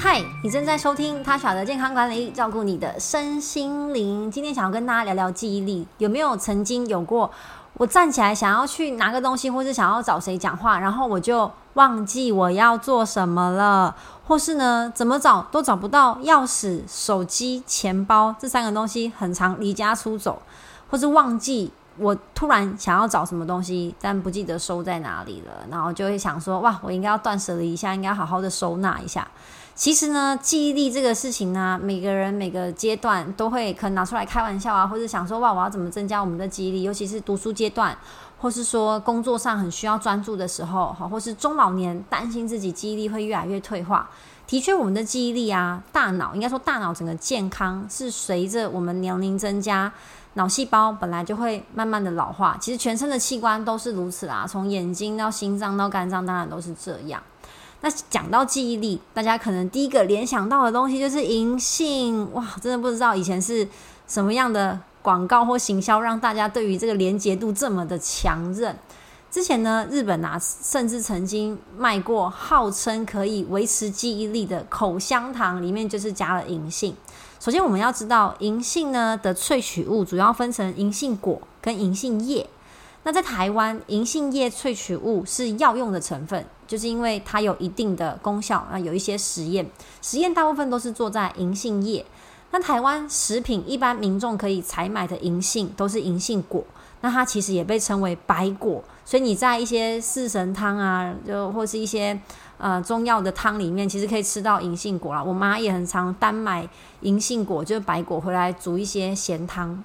嗨，你正在收听他耍的健康管理，照顾你的身心灵。今天想要跟大家聊聊记忆力，有没有曾经有过？我站起来想要去拿个东西，或是想要找谁讲话，然后我就忘记我要做什么了，或是呢，怎么找都找不到钥匙、手机、钱包这三个东西，很长离家出走，或是忘记我突然想要找什么东西，但不记得收在哪里了，然后就会想说，哇，我应该要断舍离一下，应该好好的收纳一下。其实呢，记忆力这个事情呢，每个人每个阶段都会可能拿出来开玩笑啊，或者想说哇，我要怎么增加我们的记忆力？尤其是读书阶段，或是说工作上很需要专注的时候，好，或是中老年担心自己记忆力会越来越退化。的确，我们的记忆力啊，大脑应该说大脑整个健康是随着我们年龄增加，脑细胞本来就会慢慢的老化。其实全身的器官都是如此啦，从眼睛到心脏到肝脏，当然都是这样。那讲到记忆力，大家可能第一个联想到的东西就是银杏哇，真的不知道以前是什么样的广告或行销，让大家对于这个连结度这么的强韧。之前呢，日本啊，甚至曾经卖过号称可以维持记忆力的口香糖，里面就是加了银杏。首先我们要知道，银杏呢的萃取物主要分成银杏果跟银杏叶。那在台湾，银杏叶萃取物是药用的成分，就是因为它有一定的功效那。有一些实验，实验大部分都是做在银杏叶。那台湾食品一般民众可以采买的银杏都是银杏果，那它其实也被称为白果。所以你在一些四神汤啊，就或是一些呃中药的汤里面，其实可以吃到银杏果啦。我妈也很常单买银杏果，就是白果回来煮一些咸汤。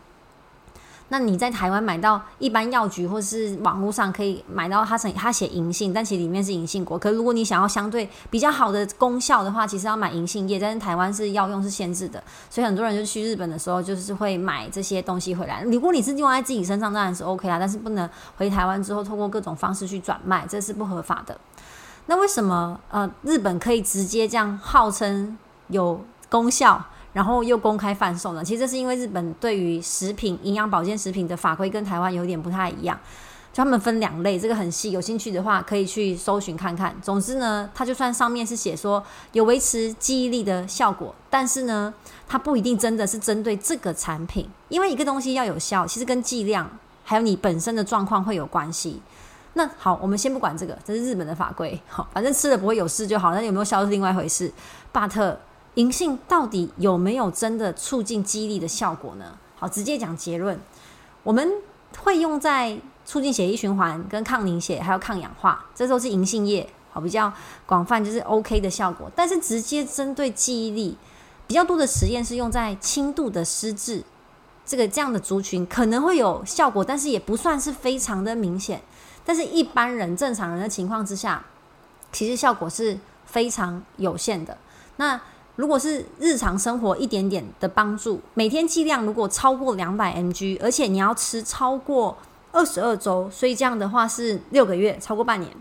那你在台湾买到一般药局或是网络上可以买到它成它写银杏，但其实里面是银杏果。可如果你想要相对比较好的功效的话，其实要买银杏叶。但是台湾是药用是限制的，所以很多人就去日本的时候就是会买这些东西回来。如果你是用在自己身上，当然是 OK 啦，但是不能回台湾之后通过各种方式去转卖，这是不合法的。那为什么呃日本可以直接这样号称有功效？然后又公开贩售呢？其实这是因为日本对于食品、营养保健食品的法规跟台湾有点不太一样，就他们分两类，这个很细，有兴趣的话可以去搜寻看看。总之呢，它就算上面是写说有维持记忆力的效果，但是呢，它不一定真的是针对这个产品，因为一个东西要有效，其实跟剂量还有你本身的状况会有关系。那好，我们先不管这个，这是日本的法规，好，反正吃了不会有事就好。那有没有效是另外一回事。巴特。银杏到底有没有真的促进肌力的效果呢？好，直接讲结论，我们会用在促进血液循环、跟抗凝血，还有抗氧化，这都是银杏叶，好比较广泛，就是 OK 的效果。但是直接针对记忆力比较多的实验是用在轻度的失智这个这样的族群，可能会有效果，但是也不算是非常的明显。但是一般人正常人的情况之下，其实效果是非常有限的。那如果是日常生活一点点的帮助，每天剂量如果超过两百 mg，而且你要吃超过二十二周，所以这样的话是六个月，超过半年，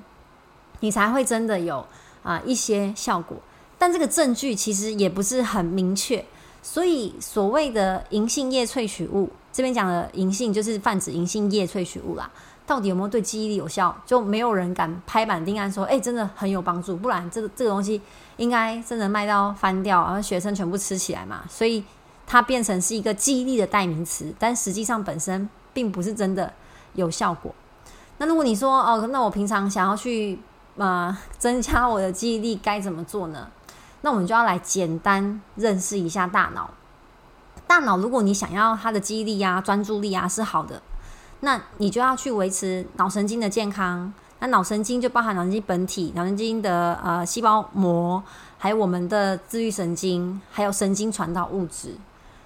你才会真的有啊一些效果。但这个证据其实也不是很明确，所以所谓的银杏叶萃取物，这边讲的银杏就是泛指银杏叶萃取物啦。到底有没有对记忆力有效？就没有人敢拍板定案说，哎，真的很有帮助。不然，这个这个东西应该真的卖到翻掉，然后学生全部吃起来嘛。所以它变成是一个记忆力的代名词，但实际上本身并不是真的有效果。那如果你说，哦，那我平常想要去呃增加我的记忆力，该怎么做呢？那我们就要来简单认识一下大脑。大脑，如果你想要它的记忆力啊、专注力啊是好的。那你就要去维持脑神经的健康。那脑神经就包含脑神经本体、脑神经的呃细胞膜，还有我们的自愈神经，还有神经传导物质。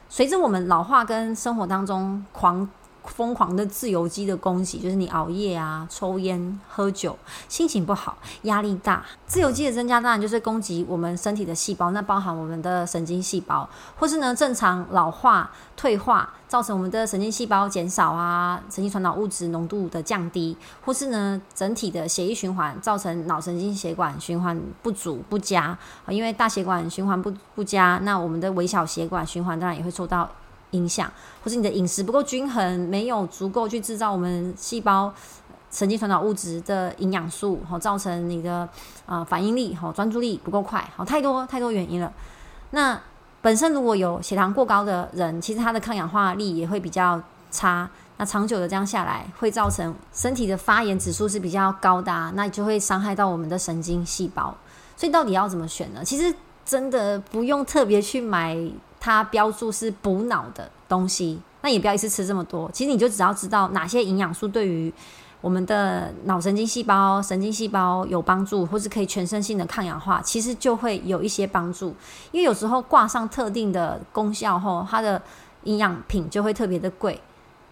随着我们老化跟生活当中狂。疯狂的自由基的攻击，就是你熬夜啊、抽烟、喝酒、心情不好、压力大。自由基的增加，当然就是攻击我们身体的细胞，那包含我们的神经细胞，或是呢正常老化、退化，造成我们的神经细胞减少啊，神经传导物质浓度的降低，或是呢整体的血液循环，造成脑神经血管循环不足不佳啊，因为大血管循环不不佳，那我们的微小血管循环当然也会受到。影响，或是你的饮食不够均衡，没有足够去制造我们细胞神经传导物质的营养素，好造成你的呃反应力、好专注力不够快，好太多太多原因了。那本身如果有血糖过高的人，其实他的抗氧化力也会比较差。那长久的这样下来，会造成身体的发炎指数是比较高的，那就会伤害到我们的神经细胞。所以到底要怎么选呢？其实真的不用特别去买它标注是补脑的东西，那也不要一次吃这么多。其实你就只要知道哪些营养素对于我们的脑神经细胞、神经细胞有帮助，或是可以全身性的抗氧化，其实就会有一些帮助。因为有时候挂上特定的功效后，它的营养品就会特别的贵。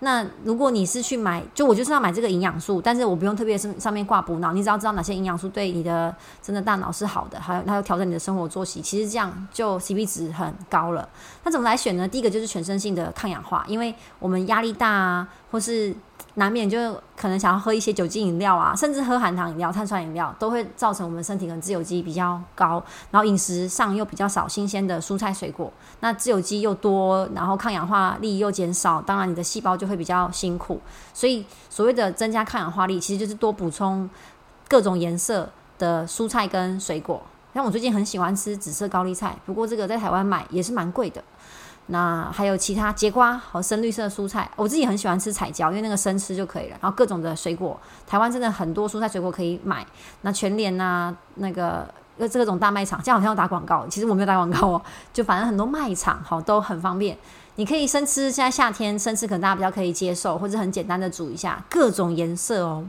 那如果你是去买，就我就是要买这个营养素，但是我不用特别是上面挂补脑，你只要知道哪些营养素对你的真的大脑是好的，还有它要调整你的生活作息，其实这样就 CP 值很高了。那怎么来选呢？第一个就是全身性的抗氧化，因为我们压力大啊，或是。难免就可能想要喝一些酒精饮料啊，甚至喝含糖饮料、碳酸饮料，都会造成我们身体可能自由基比较高，然后饮食上又比较少新鲜的蔬菜水果，那自由基又多，然后抗氧化力又减少，当然你的细胞就会比较辛苦。所以所谓的增加抗氧化力，其实就是多补充各种颜色的蔬菜跟水果。像我最近很喜欢吃紫色高丽菜，不过这个在台湾买也是蛮贵的。那还有其他节瓜和深绿色蔬菜，我自己很喜欢吃彩椒，因为那个生吃就可以了。然后各种的水果，台湾真的很多蔬菜水果可以买。那全联呐，那个呃这种大卖场，这样好像要打广告，其实我没有打广告哦。就反正很多卖场好都很方便，你可以生吃。现在夏天生吃可能大家比较可以接受，或者很简单的煮一下，各种颜色哦。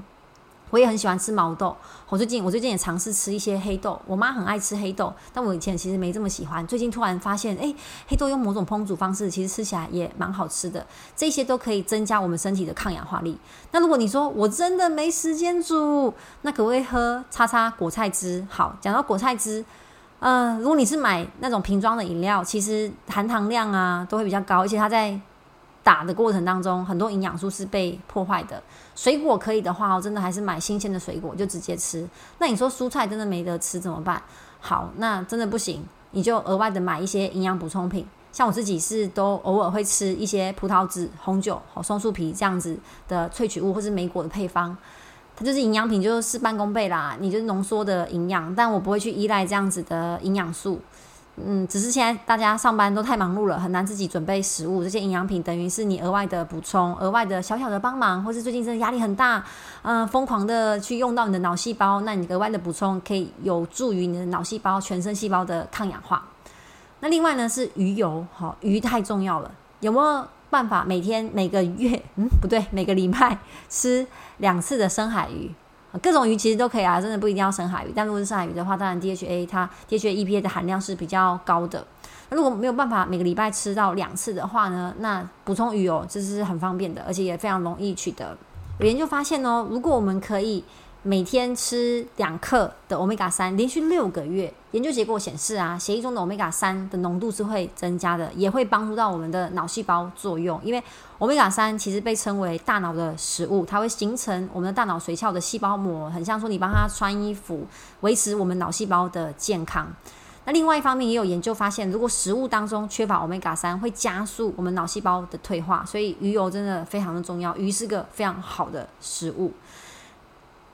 我也很喜欢吃毛豆，我最近我最近也尝试吃一些黑豆。我妈很爱吃黑豆，但我以前其实没这么喜欢。最近突然发现，哎，黑豆用某种烹煮方式，其实吃起来也蛮好吃的。这些都可以增加我们身体的抗氧化力。那如果你说我真的没时间煮，那可不可以喝叉叉果菜汁？好，讲到果菜汁，呃，如果你是买那种瓶装的饮料，其实含糖量啊都会比较高，而且它在打的过程当中，很多营养素是被破坏的。水果可以的话，我真的还是买新鲜的水果就直接吃。那你说蔬菜真的没得吃怎么办？好，那真的不行，你就额外的买一些营养补充品。像我自己是都偶尔会吃一些葡萄籽、红酒、和松树皮这样子的萃取物，或是莓果的配方，它就是营养品，就是事半功倍啦。你就是浓缩的营养，但我不会去依赖这样子的营养素。嗯，只是现在大家上班都太忙碌了，很难自己准备食物。这些营养品等于是你额外的补充，额外的小小的帮忙，或是最近真的压力很大，嗯，疯狂的去用到你的脑细胞，那你额外的补充可以有助于你的脑细胞、全身细胞的抗氧化。那另外呢是鱼油，好，鱼太重要了，有没有办法每天、每个月，嗯，不对，每个礼拜吃两次的深海鱼？各种鱼其实都可以啊，真的不一定要深海鱼。但如果是深海鱼的话，当然 DHA 它 DHA EPA 的含量是比较高的。那如果没有办法每个礼拜吃到两次的话呢，那补充鱼油这是很方便的，而且也非常容易取得。有研究发现哦，如果我们可以。每天吃两克的欧米伽三，连续六个月，研究结果显示啊，血液中的欧米伽三的浓度是会增加的，也会帮助到我们的脑细胞作用。因为欧米伽三其实被称为大脑的食物，它会形成我们的大脑髓鞘的细胞膜，很像说你帮它穿衣服，维持我们脑细胞的健康。那另外一方面也有研究发现，如果食物当中缺乏欧米伽三，会加速我们脑细胞的退化，所以鱼油真的非常的重要，鱼是个非常好的食物。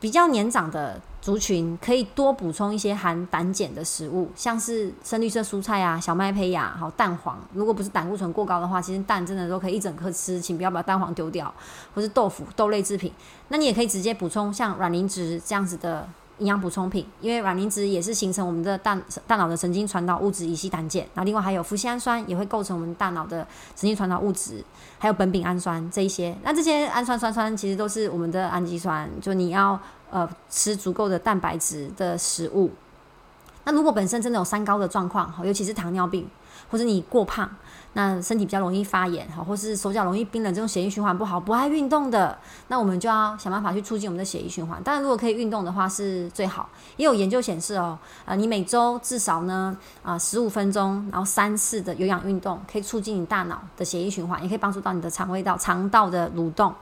比较年长的族群可以多补充一些含胆碱的食物，像是深绿色蔬菜啊、小麦胚芽、好蛋黄。如果不是胆固醇过高的话，其实蛋真的都可以一整颗吃，请不要把蛋黄丢掉。或是豆腐、豆类制品，那你也可以直接补充像卵磷脂这样子的。营养补充品，因为卵磷脂也是形成我们的大大脑的神经传导物质乙烯胆碱，然后另外还有脯氨酸也会构成我们大脑的神经传导物质，还有苯丙氨酸这一些。那这些氨酸酸酸其实都是我们的氨基酸，就你要呃吃足够的蛋白质的食物。那如果本身真的有三高的状况哈，尤其是糖尿病。或者你过胖，那身体比较容易发炎，哈，或是手脚容易冰冷，这种血液循环不好，不爱运动的，那我们就要想办法去促进我们的血液循环。当然，如果可以运动的话是最好。也有研究显示哦，呃，你每周至少呢，啊，十五分钟，然后三次的有氧运动，可以促进你大脑的血液循环，也可以帮助到你的肠胃道肠道的蠕动。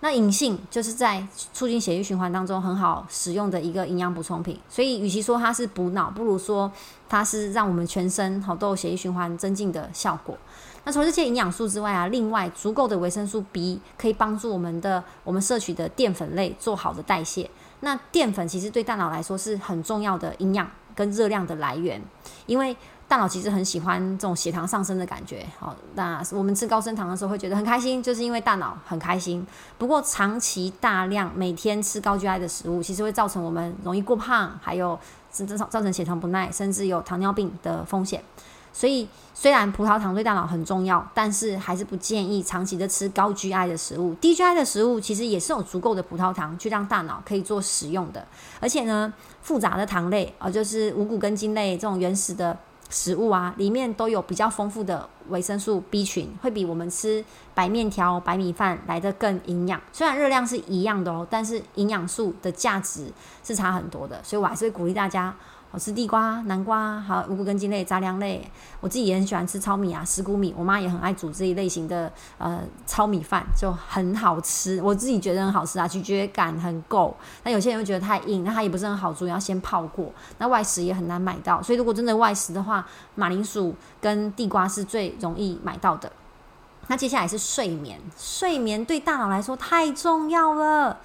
那银杏就是在促进血液循环当中很好使用的一个营养补充品，所以与其说它是补脑，不如说它是让我们全身好都有血液循环增进的效果。那除了这些营养素之外啊，另外足够的维生素 B 可以帮助我们的我们摄取的淀粉类做好的代谢。那淀粉其实对大脑来说是很重要的营养跟热量的来源，因为大脑其实很喜欢这种血糖上升的感觉。好，那我们吃高升糖的时候会觉得很开心，就是因为大脑很开心。不过长期大量每天吃高 GI 的食物，其实会造成我们容易过胖，还有甚至造成血糖不耐，甚至有糖尿病的风险。所以，虽然葡萄糖对大脑很重要，但是还是不建议长期的吃高 GI 的食物。低 GI 的食物其实也是有足够的葡萄糖去让大脑可以做使用的。而且呢，复杂的糖类啊，就是五谷根茎类这种原始的食物啊，里面都有比较丰富的维生素 B 群，会比我们吃白面条、白米饭来的更营养。虽然热量是一样的哦，但是营养素的价值是差很多的。所以我还是会鼓励大家。我吃地瓜、南瓜，还有五谷根茎类、杂粮类。我自己也很喜欢吃糙米啊、石谷米。我妈也很爱煮这一类型的呃糙米饭，就很好吃。我自己觉得很好吃啊，咀嚼感很够。那有些人会觉得太硬，那它也不是很好煮，要先泡过。那外食也很难买到，所以如果真的外食的话，马铃薯跟地瓜是最容易买到的。那接下来是睡眠，睡眠对大脑来说太重要了。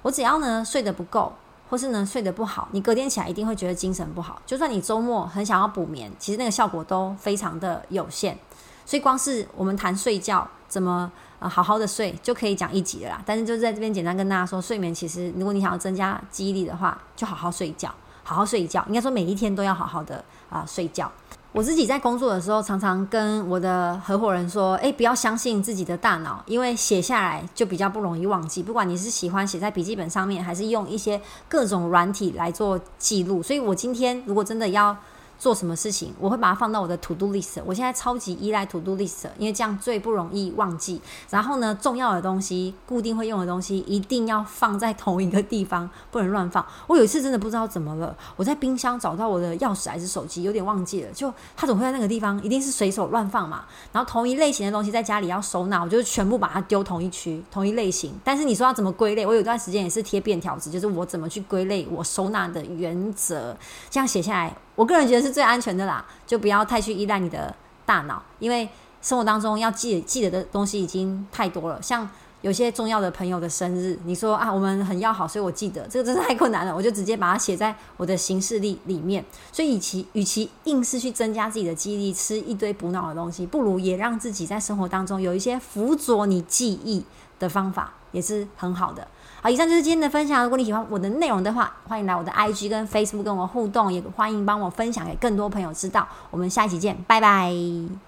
我只要呢睡得不够。或是呢睡得不好，你隔天起来一定会觉得精神不好。就算你周末很想要补眠，其实那个效果都非常的有限。所以光是我们谈睡觉怎么呃好好的睡，就可以讲一集了啦。但是就在这边简单跟大家说，睡眠其实如果你想要增加记忆力的话，就好好睡觉，好好睡一觉。应该说每一天都要好好的啊睡觉。我自己在工作的时候，常常跟我的合伙人说：“诶，不要相信自己的大脑，因为写下来就比较不容易忘记。不管你是喜欢写在笔记本上面，还是用一些各种软体来做记录。所以我今天如果真的要……做什么事情，我会把它放到我的 to do list。我现在超级依赖 to do list，因为这样最不容易忘记。然后呢，重要的东西、固定会用的东西，一定要放在同一个地方，不能乱放。我有一次真的不知道怎么了，我在冰箱找到我的钥匙还是手机，有点忘记了。就它总会在那个地方，一定是随手乱放嘛。然后同一类型的东西在家里要收纳，我就全部把它丢同一区，同一类型。但是你说要怎么归类？我有段时间也是贴便条纸，就是我怎么去归类我收纳的原则，这样写下来。我个人觉得是最安全的啦，就不要太去依赖你的大脑，因为生活当中要记记得的东西已经太多了。像有些重要的朋友的生日，你说啊，我们很要好，所以我记得这个真是太困难了，我就直接把它写在我的行事历里面。所以，与其与其硬是去增加自己的记忆力，吃一堆补脑的东西，不如也让自己在生活当中有一些辅佐你记忆的方法，也是很好的。好，以上就是今天的分享。如果你喜欢我的内容的话，欢迎来我的 IG 跟 Facebook 跟我互动，也欢迎帮我分享给更多朋友知道。我们下一期见，拜拜。